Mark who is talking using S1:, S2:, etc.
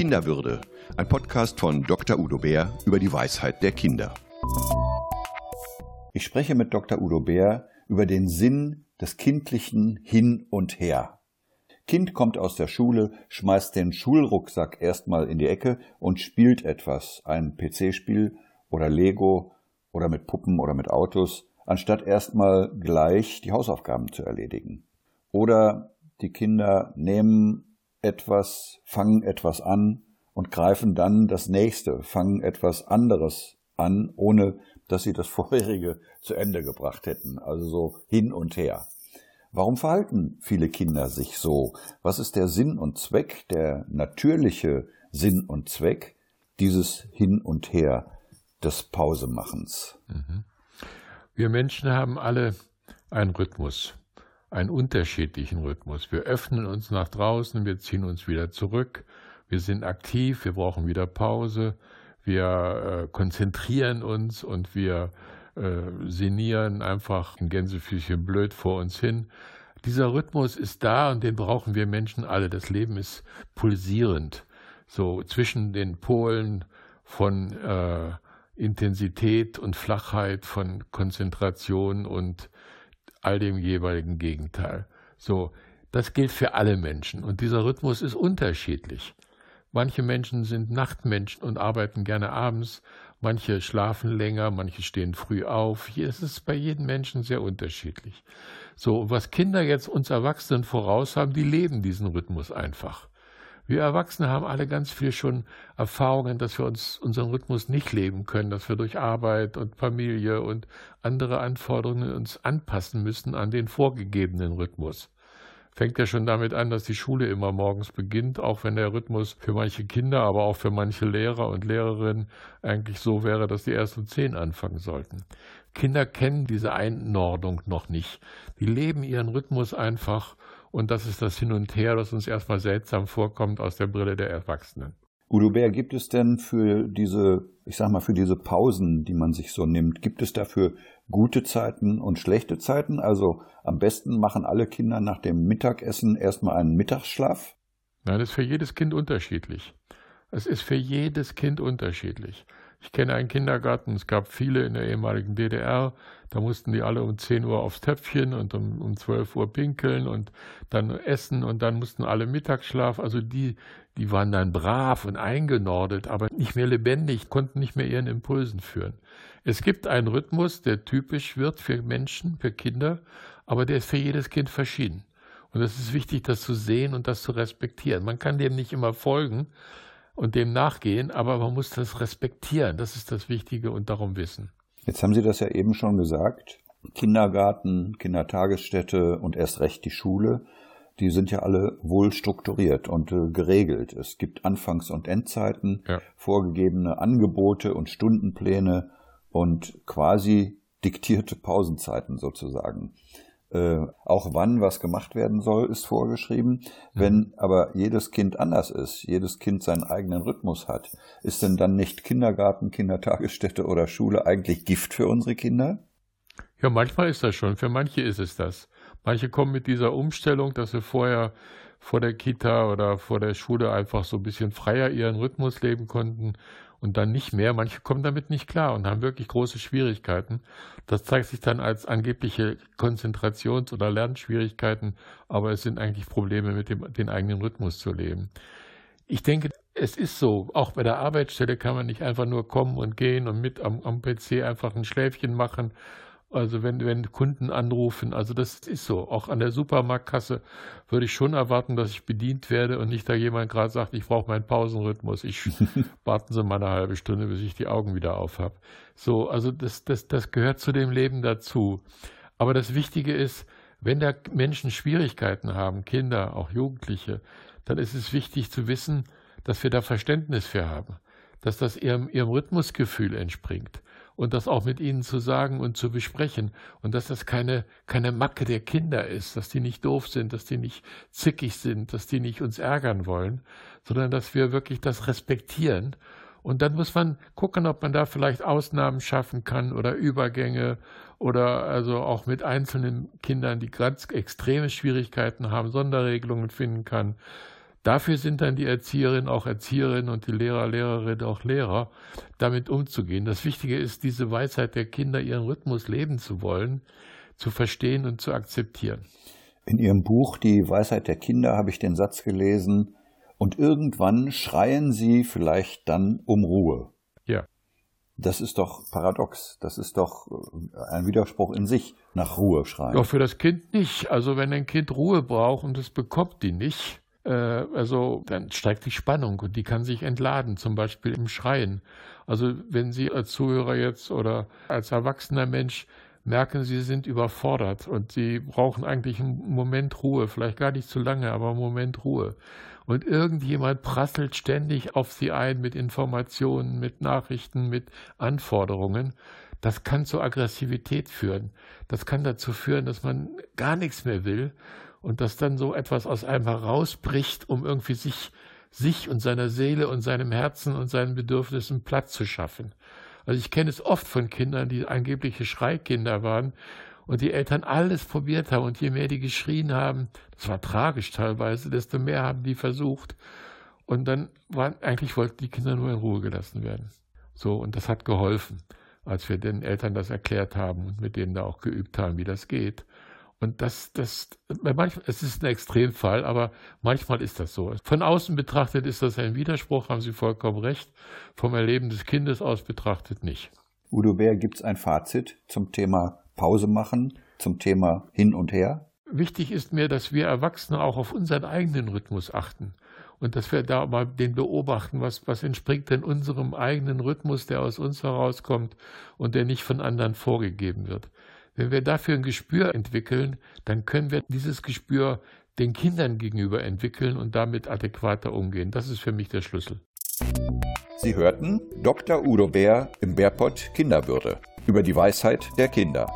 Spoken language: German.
S1: Kinderwürde, ein Podcast von Dr. Udo Bär über die Weisheit der Kinder.
S2: Ich spreche mit Dr. Udo Bär über den Sinn des kindlichen Hin und Her. Kind kommt aus der Schule, schmeißt den Schulrucksack erstmal in die Ecke und spielt etwas, ein PC-Spiel oder Lego oder mit Puppen oder mit Autos, anstatt erstmal gleich die Hausaufgaben zu erledigen. Oder die Kinder nehmen etwas, fangen etwas an und greifen dann das nächste, fangen etwas anderes an, ohne dass sie das vorherige zu Ende gebracht hätten. Also so hin und her. Warum verhalten viele Kinder sich so? Was ist der Sinn und Zweck, der natürliche Sinn und Zweck dieses Hin und Her des Pausemachens? Mhm.
S3: Wir Menschen haben alle einen Rhythmus einen unterschiedlichen Rhythmus. Wir öffnen uns nach draußen, wir ziehen uns wieder zurück, wir sind aktiv, wir brauchen wieder Pause, wir äh, konzentrieren uns und wir äh, sinnieren einfach ein Gänsefüßchen blöd vor uns hin. Dieser Rhythmus ist da und den brauchen wir Menschen alle. Das Leben ist pulsierend, so zwischen den Polen von äh, Intensität und Flachheit, von Konzentration und all dem jeweiligen Gegenteil. So, das gilt für alle Menschen und dieser Rhythmus ist unterschiedlich. Manche Menschen sind Nachtmenschen und arbeiten gerne abends, manche schlafen länger, manche stehen früh auf. Hier ist es bei jedem Menschen sehr unterschiedlich. So, was Kinder jetzt uns Erwachsenen voraus haben, die leben diesen Rhythmus einfach. Wir Erwachsene haben alle ganz viel schon Erfahrungen, dass wir uns unseren Rhythmus nicht leben können, dass wir durch Arbeit und Familie und andere Anforderungen uns anpassen müssen an den vorgegebenen Rhythmus. Fängt ja schon damit an, dass die Schule immer morgens beginnt, auch wenn der Rhythmus für manche Kinder, aber auch für manche Lehrer und Lehrerinnen eigentlich so wäre, dass die erst um zehn anfangen sollten. Kinder kennen diese Einordnung noch nicht. Die leben ihren Rhythmus einfach und das ist das Hin und Her, das uns erstmal seltsam vorkommt aus der Brille der Erwachsenen.
S2: Udo Bär, gibt es denn für diese, ich sag mal, für diese Pausen, die man sich so nimmt, gibt es dafür gute Zeiten und schlechte Zeiten? Also am besten machen alle Kinder nach dem Mittagessen erstmal einen Mittagsschlaf?
S3: Nein, das ist für jedes Kind unterschiedlich. Es ist für jedes Kind unterschiedlich. Ich kenne einen Kindergarten, es gab viele in der ehemaligen DDR, da mussten die alle um 10 Uhr aufs Töpfchen und um, um 12 Uhr pinkeln und dann essen und dann mussten alle Mittagsschlaf. Also die, die waren dann brav und eingenordet, aber nicht mehr lebendig, konnten nicht mehr ihren Impulsen führen. Es gibt einen Rhythmus, der typisch wird für Menschen, für Kinder, aber der ist für jedes Kind verschieden. Und es ist wichtig, das zu sehen und das zu respektieren. Man kann dem nicht immer folgen, und dem nachgehen, aber man muss das respektieren. Das ist das Wichtige und darum wissen.
S2: Jetzt haben Sie das ja eben schon gesagt. Kindergarten, Kindertagesstätte und erst recht die Schule, die sind ja alle wohl strukturiert und äh, geregelt. Es gibt Anfangs- und Endzeiten, ja. vorgegebene Angebote und Stundenpläne und quasi diktierte Pausenzeiten sozusagen. Äh, auch wann was gemacht werden soll, ist vorgeschrieben. Mhm. Wenn aber jedes Kind anders ist, jedes Kind seinen eigenen Rhythmus hat, ist denn dann nicht Kindergarten, Kindertagesstätte oder Schule eigentlich Gift für unsere Kinder?
S3: Ja, manchmal ist das schon. Für manche ist es das. Manche kommen mit dieser Umstellung, dass sie vorher vor der Kita oder vor der Schule einfach so ein bisschen freier ihren Rhythmus leben konnten und dann nicht mehr. Manche kommen damit nicht klar und haben wirklich große Schwierigkeiten. Das zeigt sich dann als angebliche Konzentrations- oder Lernschwierigkeiten, aber es sind eigentlich Probleme mit dem den eigenen Rhythmus zu leben. Ich denke, es ist so, auch bei der Arbeitsstelle kann man nicht einfach nur kommen und gehen und mit am, am PC einfach ein Schläfchen machen also wenn, wenn Kunden anrufen, also das ist so. Auch an der Supermarktkasse würde ich schon erwarten, dass ich bedient werde und nicht da jemand gerade sagt, ich brauche meinen Pausenrhythmus. Ich warten Sie mal eine halbe Stunde, bis ich die Augen wieder auf habe. So, also das, das, das gehört zu dem Leben dazu. Aber das Wichtige ist, wenn da Menschen Schwierigkeiten haben, Kinder, auch Jugendliche, dann ist es wichtig zu wissen, dass wir da Verständnis für haben, dass das ihrem, ihrem Rhythmusgefühl entspringt und das auch mit ihnen zu sagen und zu besprechen und dass das keine, keine Macke der Kinder ist, dass die nicht doof sind, dass die nicht zickig sind, dass die nicht uns ärgern wollen, sondern dass wir wirklich das respektieren. Und dann muss man gucken, ob man da vielleicht Ausnahmen schaffen kann oder Übergänge oder also auch mit einzelnen Kindern, die ganz extreme Schwierigkeiten haben, Sonderregelungen finden kann. Dafür sind dann die Erzieherinnen auch Erzieherinnen und die Lehrer, Lehrerinnen auch Lehrer, damit umzugehen. Das Wichtige ist, diese Weisheit der Kinder, ihren Rhythmus leben zu wollen, zu verstehen und zu akzeptieren.
S2: In Ihrem Buch Die Weisheit der Kinder habe ich den Satz gelesen, und irgendwann schreien sie vielleicht dann um Ruhe.
S3: Ja.
S2: Das ist doch paradox. Das ist doch äh, ein Widerspruch in sich, nach Ruhe schreien.
S3: Doch für das Kind nicht. Also wenn ein Kind Ruhe braucht und es bekommt die nicht, also dann steigt die Spannung und die kann sich entladen, zum Beispiel im Schreien. Also wenn Sie als Zuhörer jetzt oder als erwachsener Mensch merken, Sie sind überfordert und Sie brauchen eigentlich einen Moment Ruhe, vielleicht gar nicht zu lange, aber einen Moment Ruhe. Und irgendjemand prasselt ständig auf Sie ein mit Informationen, mit Nachrichten, mit Anforderungen. Das kann zur Aggressivität führen. Das kann dazu führen, dass man gar nichts mehr will und dass dann so etwas aus einem herausbricht, um irgendwie sich, sich und seiner Seele und seinem Herzen und seinen Bedürfnissen Platz zu schaffen. Also ich kenne es oft von Kindern, die angebliche Schreikinder waren und die Eltern alles probiert haben und je mehr die geschrien haben, das war tragisch teilweise, desto mehr haben die versucht. Und dann waren, eigentlich wollten die Kinder nur in Ruhe gelassen werden. So, und das hat geholfen, als wir den Eltern das erklärt haben und mit denen da auch geübt haben, wie das geht. Und das, das, manchmal, es ist ein Extremfall, aber manchmal ist das so. Von außen betrachtet ist das ein Widerspruch, haben Sie vollkommen recht. Vom Erleben des Kindes aus betrachtet nicht.
S2: Udo Bär, gibt es ein Fazit zum Thema Pause machen, zum Thema hin und her?
S3: Wichtig ist mir, dass wir Erwachsene auch auf unseren eigenen Rhythmus achten und dass wir da mal den beobachten, was, was entspringt denn unserem eigenen Rhythmus, der aus uns herauskommt und der nicht von anderen vorgegeben wird. Wenn wir dafür ein Gespür entwickeln, dann können wir dieses Gespür den Kindern gegenüber entwickeln und damit adäquater umgehen. Das ist für mich der Schlüssel.
S1: Sie hörten Dr. Udo Bär im Bärpott Kinderwürde über die Weisheit der Kinder.